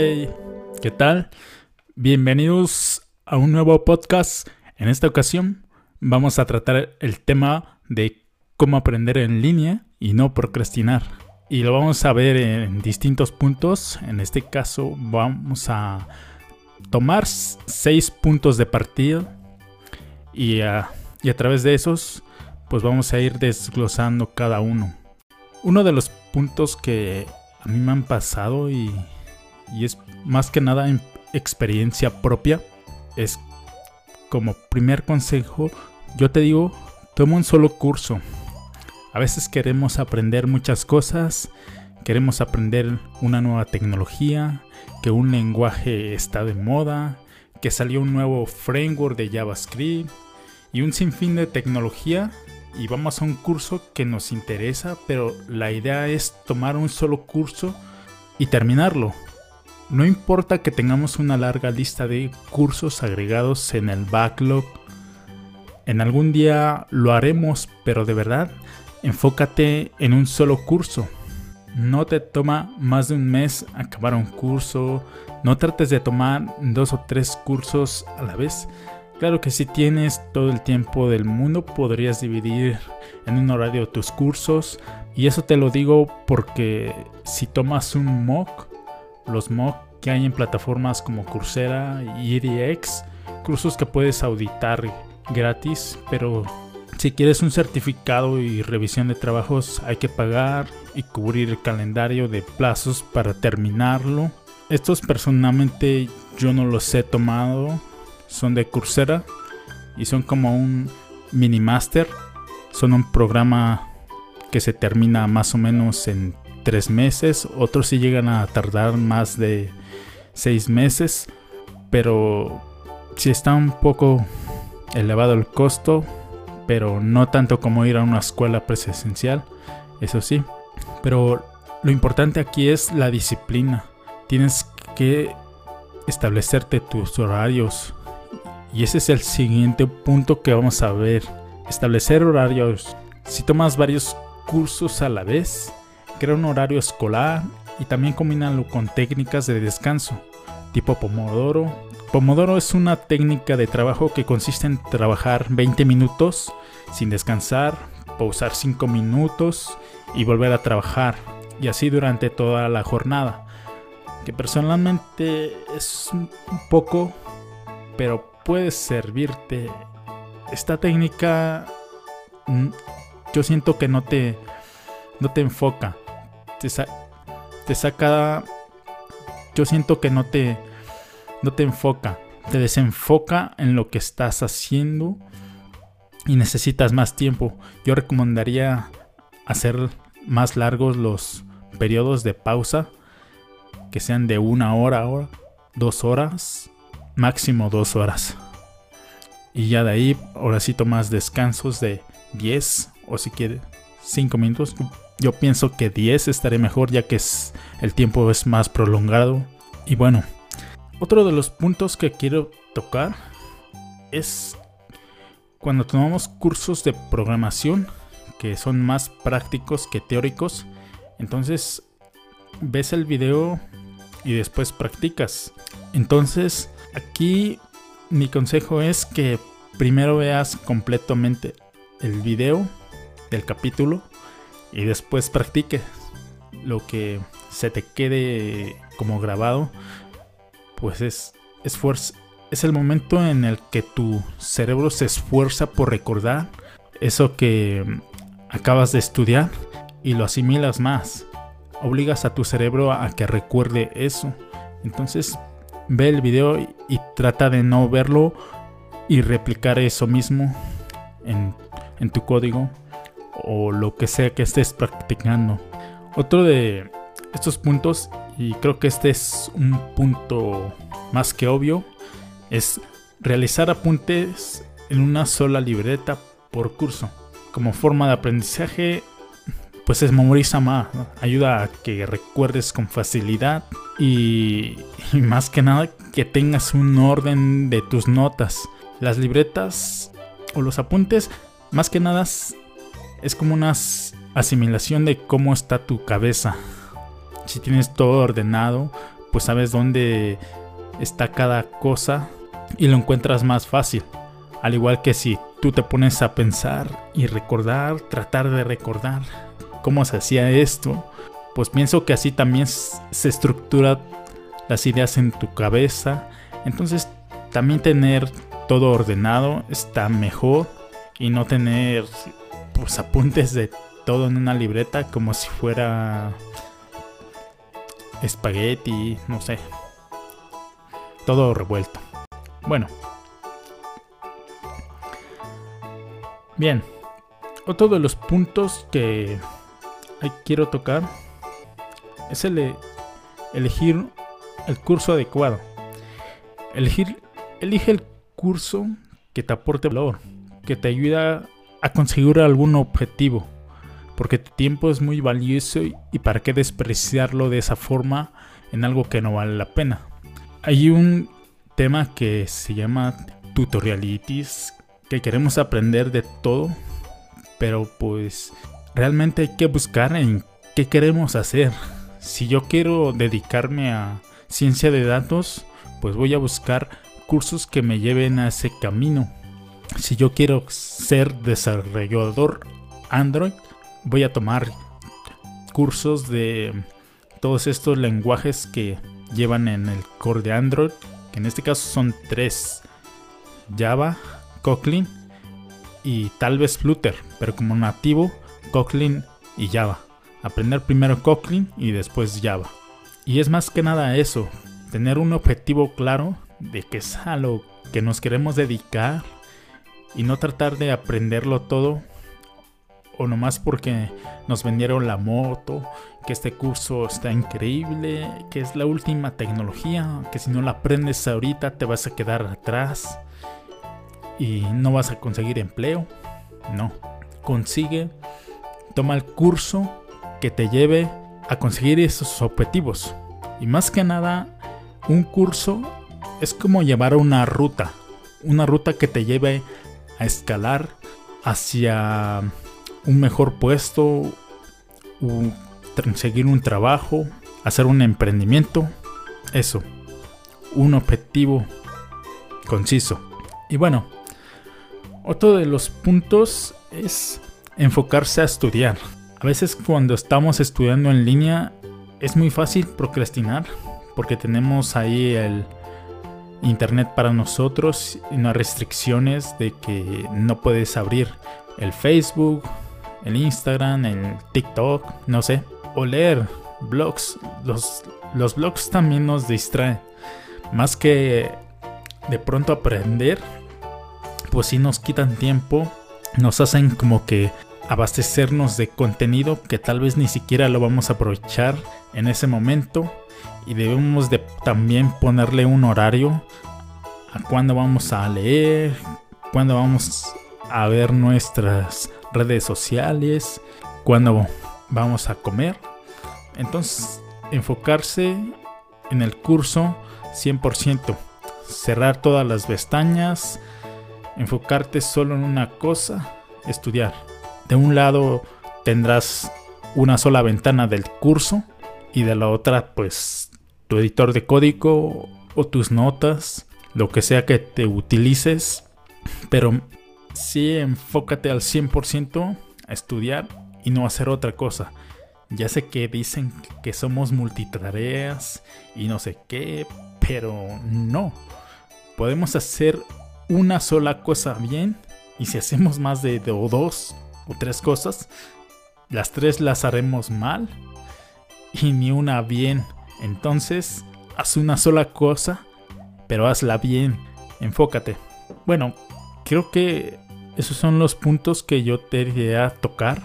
Hey, ¿qué tal? Bienvenidos a un nuevo podcast. En esta ocasión vamos a tratar el tema de cómo aprender en línea y no procrastinar. Y lo vamos a ver en distintos puntos. En este caso vamos a tomar seis puntos de partida y a, y a través de esos pues vamos a ir desglosando cada uno. Uno de los puntos que a mí me han pasado y, y es más que nada en experiencia propia es como primer consejo yo te digo toma un solo curso a veces queremos aprender muchas cosas queremos aprender una nueva tecnología que un lenguaje está de moda que salió un nuevo framework de JavaScript y un sinfín de tecnología y vamos a un curso que nos interesa, pero la idea es tomar un solo curso y terminarlo. No importa que tengamos una larga lista de cursos agregados en el backlog. En algún día lo haremos, pero de verdad, enfócate en un solo curso. No te toma más de un mes acabar un curso. No trates de tomar dos o tres cursos a la vez. Claro que si tienes todo el tiempo del mundo podrías dividir en un horario tus cursos y eso te lo digo porque si tomas un mock, los mock que hay en plataformas como Coursera y EDX, cursos que puedes auditar gratis, pero si quieres un certificado y revisión de trabajos hay que pagar y cubrir el calendario de plazos para terminarlo. Estos personalmente yo no los he tomado son de Coursera y son como un mini master. Son un programa que se termina más o menos en tres meses. Otros sí llegan a tardar más de seis meses. Pero si está un poco elevado el costo. Pero no tanto como ir a una escuela presencial. Eso sí. Pero lo importante aquí es la disciplina. Tienes que establecerte tus horarios y ese es el siguiente punto que vamos a ver. Establecer horarios. Si tomas varios cursos a la vez, crea un horario escolar y también combínalo con técnicas de descanso, tipo Pomodoro. Pomodoro es una técnica de trabajo que consiste en trabajar 20 minutos sin descansar, pausar 5 minutos y volver a trabajar, y así durante toda la jornada. Que personalmente es un poco, pero puede servirte. Esta técnica mm, yo siento que no te no te enfoca. Te, saca yo siento que no te no te enfoca, te desenfoca en lo que estás haciendo y necesitas más tiempo. Yo recomendaría hacer más largos los periodos de pausa, que sean de una hora, hora dos horas máximo dos horas. Y ya de ahí, ahora sí tomas descansos de 10 o si quieres 5 minutos. Yo pienso que 10 estaré mejor ya que es, el tiempo es más prolongado. Y bueno, otro de los puntos que quiero tocar es cuando tomamos cursos de programación que son más prácticos que teóricos. Entonces ves el video y después practicas. Entonces Aquí mi consejo es que primero veas completamente el video del capítulo y después practique lo que se te quede como grabado. Pues es esfuerzo. Es el momento en el que tu cerebro se esfuerza por recordar eso que acabas de estudiar y lo asimilas más. Obligas a tu cerebro a que recuerde eso. Entonces ve el video y, trata de no verlo y replicar eso mismo en, en tu código o lo que sea que estés practicando. Otro de estos puntos, y creo que este es un punto más que obvio, es realizar apuntes en una sola libreta por curso. Como forma de aprendizaje pues es memoriza más, ayuda a que recuerdes con facilidad y, más que nada que tengas un orden de tus notas. Las libretas o los apuntes, más que nada es como una asimilación de cómo está tu cabeza. Si tienes todo ordenado, pues sabes dónde está cada cosa y lo encuentras más fácil. Al igual que si tú te pones a pensar y recordar, tratar de recordar cómo se hacía esto, pues pienso que así también se estructura las ideas en tu cabeza. Entonces también tener todo ordenado está mejor y no tener pues apuntes de todo en una libreta como si fuera espagueti, no sé. Todo revuelto. Bueno. Bien. Otro de los puntos que quiero tocar es el elegir el curso adecuado. Elegir, elige el curso que te aporte valor, que te ayuda a conseguir algún objetivo, porque tu tiempo es muy valioso y para qué despreciarlo de esa forma en algo que no vale la pena. Hay un tema que se llama tutorialitis, que queremos aprender de todo, pero pues realmente hay que buscar en qué queremos hacer. Si yo quiero dedicarme a ciencia de datos, pues voy a buscar cursos que me lleven a ese camino. Si yo quiero ser desarrollador Android, voy a tomar cursos de todos estos lenguajes que llevan en el core de Android, que en este caso son tres: Java, Kotlin y tal vez Flutter, pero como nativo, Kotlin y Java. Aprender primero Kotlin y después Java. Y es más que nada eso, tener un objetivo claro de que es a lo que nos queremos dedicar y no tratar de aprenderlo todo o nomás porque nos vendieron la moto, que este curso está increíble, que es la última tecnología, que si no la aprendes ahorita te vas a quedar atrás y no vas a conseguir empleo. No, consigue, toma el curso que te lleve a conseguir esos objetivos. Y más que nada, un curso es como llevar una ruta, una ruta que te lleve a escalar hacia un mejor puesto, conseguir un trabajo, hacer un emprendimiento, eso, un objetivo conciso. Y bueno, otro de los puntos es enfocarse a estudiar. A veces cuando estamos estudiando en línea es muy fácil procrastinar porque tenemos ahí el internet para nosotros y no hay restricciones de que no puedes abrir el Facebook, el Instagram, el TikTok, no sé, o leer blogs. Los, los blogs también nos distraen. Más que de pronto aprender, pues si nos quitan tiempo, nos hacen como que abastecernos de contenido que tal vez ni siquiera lo vamos a aprovechar en ese momento y debemos de también ponerle un horario a cuándo vamos a leer, cuándo vamos a ver nuestras redes sociales, cuándo vamos a comer. Entonces, enfocarse en el curso 100%, cerrar todas las pestañas, enfocarte solo en una cosa, estudiar. De un lado tendrás una sola ventana del curso y de la otra pues tu editor de código o tus notas, lo que sea que te utilices, pero sí enfócate al 100% a estudiar y no hacer otra cosa. Ya sé que dicen que somos multitareas y no sé qué, pero no. Podemos hacer una sola cosa bien y si hacemos más de dos o tres cosas, las tres las haremos mal y ni una bien. Entonces, haz una sola cosa, pero hazla bien. Enfócate. Bueno, creo que esos son los puntos que yo te quería tocar.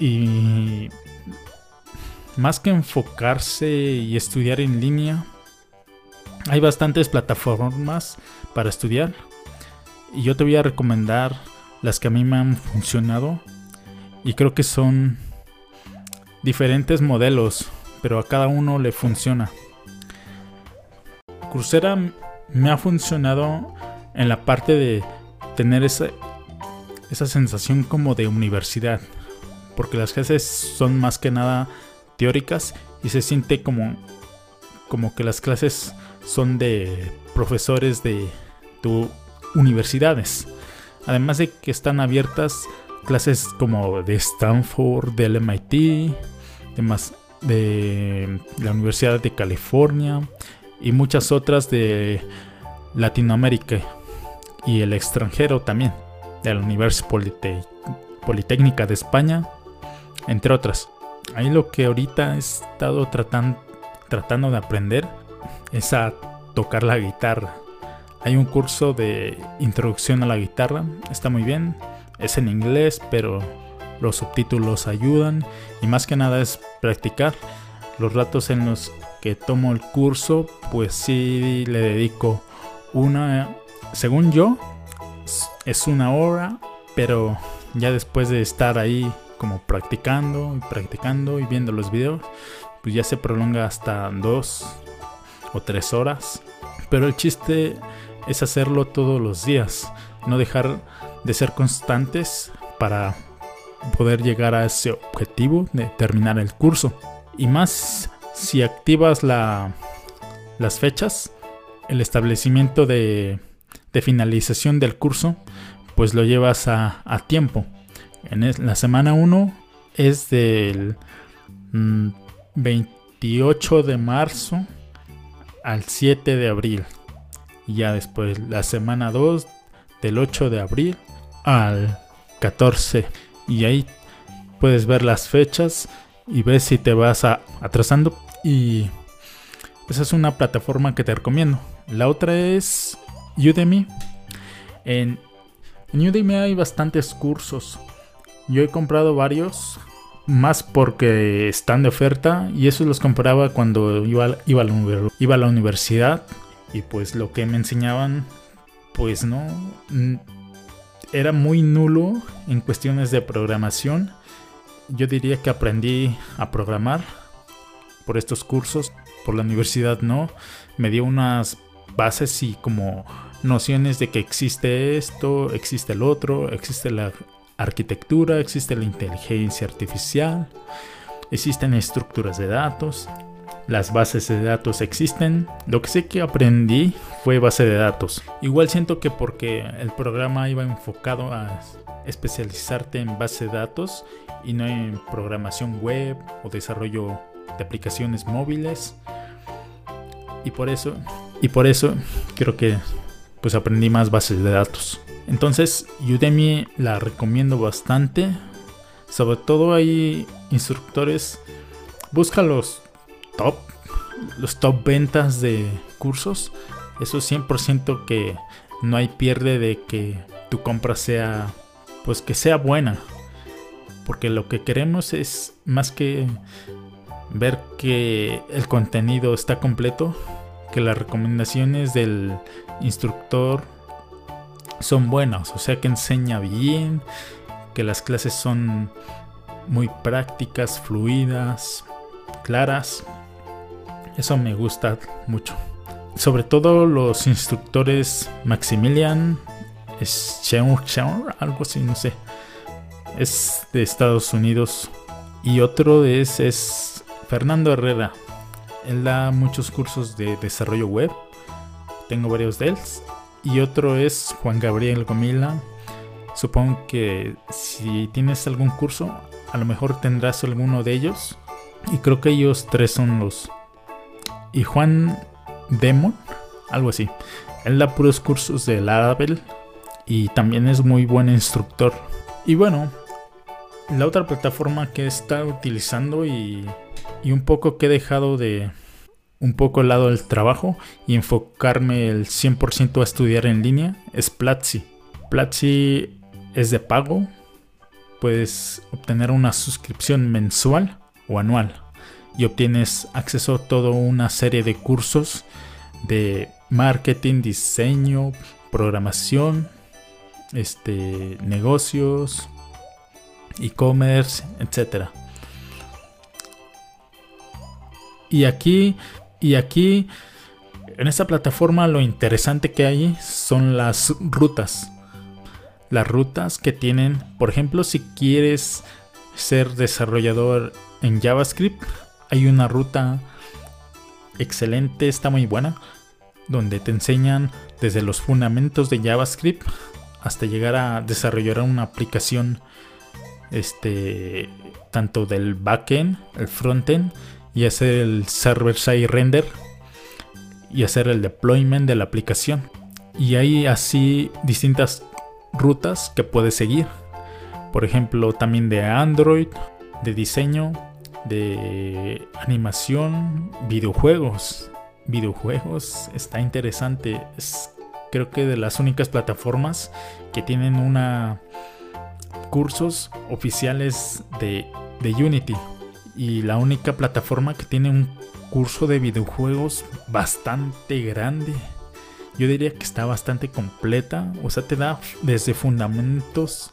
Y más que enfocarse y estudiar en línea, hay bastantes plataformas para estudiar. Y yo te voy a recomendar las que a mí me han funcionado. Y creo que son diferentes modelos, pero a cada uno le funciona. Coursera me ha funcionado en la parte de tener esa, esa sensación como de universidad, porque las clases son más que nada teóricas y se siente como, como que las clases son de profesores de, de universidades. Además de que están abiertas clases como de Stanford, del MIT, demás de la Universidad de California y muchas otras de Latinoamérica y el extranjero también, de la Universidad Politécnica de España, entre otras. Ahí lo que ahorita he estado tratando de aprender es a tocar la guitarra. Hay un curso de introducción a la guitarra, está muy bien, es en inglés, pero los subtítulos ayudan y más que nada es practicar. Los ratos en los que tomo el curso, pues sí le dedico una, según yo, es una hora, pero ya después de estar ahí como practicando y practicando y viendo los videos, pues ya se prolonga hasta dos o tres horas. Pero el chiste es hacerlo todos los días, no dejar de ser constantes para poder llegar a ese objetivo de terminar el curso. Y más si activas la, las fechas, el establecimiento de, finalización del curso, pues lo llevas a, a tiempo. En la semana 1 es del 28 mm, de marzo al 7 de abril. Y ya después la semana 2 del 8 de abril al 14 y ahí puedes ver las fechas y ves si te vas atrasando y esa es una plataforma que te recomiendo. La otra es Udemy. En, Udemy hay bastantes cursos. Yo he comprado varios, más porque están de oferta y eso los compraba cuando iba, iba, a, iba a la universidad y pues lo que me enseñaban pues no era muy nulo en cuestiones de programación. Yo diría que aprendí a programar por estos cursos, por la universidad no. Me dio unas bases y como nociones de que existe esto, existe el otro, existe la arquitectura, existe la inteligencia artificial, existen estructuras de datos, las bases de datos existen. Lo que sé que aprendí fue base de datos. Igual siento que porque el programa iba enfocado a especializarte en base de datos y no en programación web o desarrollo de aplicaciones móviles. Y por eso, y por eso creo que pues aprendí más bases de datos. Entonces, Udemy la recomiendo bastante. Sobre todo hay instructores, búscalos top, los top ventas de cursos, eso 100% que no hay pierde de que tu compra sea, pues que sea buena. Porque lo que queremos es más que ver que el contenido está completo, que las recomendaciones del instructor son buenas, o sea que enseña bien, que las clases son muy prácticas, fluidas, claras. Eso me gusta mucho. Sobre todo los instructores Maximilian Scheur, algo así, no sé. Es de Estados Unidos. Y otro es, es Fernando Herrera. Él da muchos cursos de desarrollo web. Tengo varios de él. Y otro es Juan Gabriel Gomila. Supongo que si tienes algún curso, a lo mejor tendrás alguno de ellos. Y creo que ellos tres son los y Juan Demon, algo así. Él da puros cursos de Laravel y también es muy buen instructor. Y bueno, la otra plataforma que está utilizando y, y un poco que he dejado de un poco al lado del trabajo y enfocarme el 100% a estudiar en línea es Platzi. Platzi es de pago. Puedes obtener una suscripción mensual o anual y obtienes acceso a toda una serie de cursos de marketing, diseño, programación, este, negocios, e-commerce, etc. Y aquí, y aquí, en esta plataforma lo interesante que hay son las rutas. Las rutas que tienen, por ejemplo, si quieres ser desarrollador en JavaScript. Hay una ruta excelente, está muy buena, donde te enseñan desde los fundamentos de JavaScript hasta llegar a desarrollar una aplicación este tanto del backend, el frontend y hacer el server side render y hacer el deployment de la aplicación. Y hay así distintas rutas que puedes seguir. Por ejemplo, también de Android, de diseño, de animación, videojuegos. Videojuegos está interesante. Es creo que de las únicas plataformas que tienen una cursos oficiales de, de Unity. Y la única plataforma que tiene un curso de videojuegos bastante grande. Yo diría que está bastante completa. O sea, te da desde fundamentos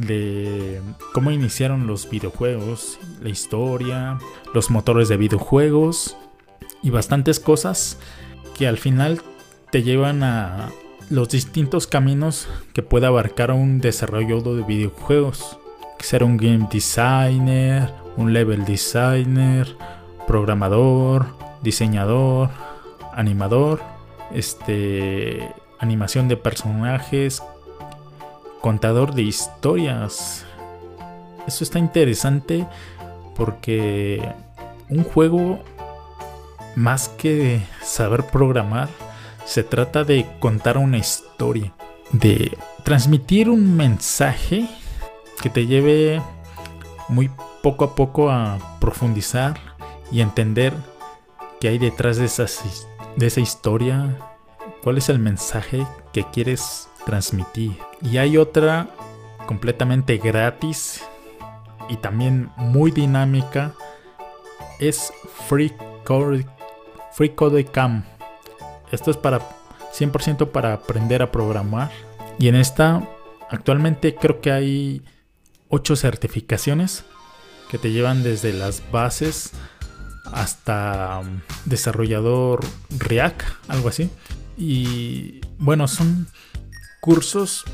de cómo iniciaron los videojuegos, la historia, los motores de videojuegos y bastantes cosas que al final te llevan a los distintos caminos que puede abarcar un desarrollo de videojuegos. Ser un game designer, un level designer, programador, diseñador, animador, este animación de personajes, contador de historias. Eso está interesante porque un juego, más que saber programar, se trata de contar una historia, de transmitir un mensaje que te lleve muy poco a poco a profundizar y entender qué hay detrás de esa, de esa historia, cuál es el mensaje que quieres transmitir. Y hay otra completamente gratis y también muy dinámica. Es Free Code, Free Camp. Esto es para 100% para aprender a programar. Y en esta actualmente creo que hay 8 certificaciones que te llevan desde las bases hasta um, desarrollador React, algo así. Y bueno, son cursos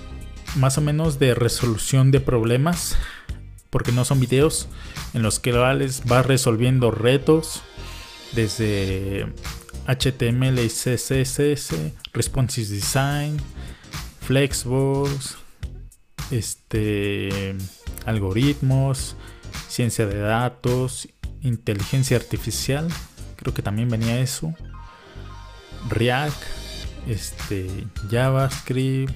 más o menos de resolución de problemas, porque no son videos en los que vas resolviendo retos desde HTML y CSS, responsive design, flexbox, este algoritmos, ciencia de datos, inteligencia artificial, creo que también venía eso, React, este, JavaScript,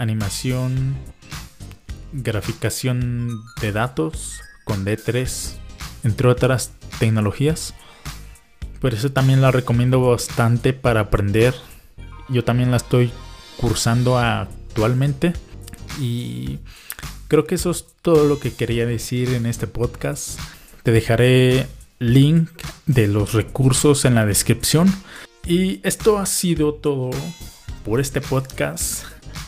animación, graficación de datos con D3, entre otras tecnologías. Por eso también la recomiendo bastante para aprender. Yo también la estoy cursando actualmente. Y creo que eso es todo lo que quería decir en este podcast. Te dejaré link de los recursos en la descripción. Y esto ha sido todo por este podcast.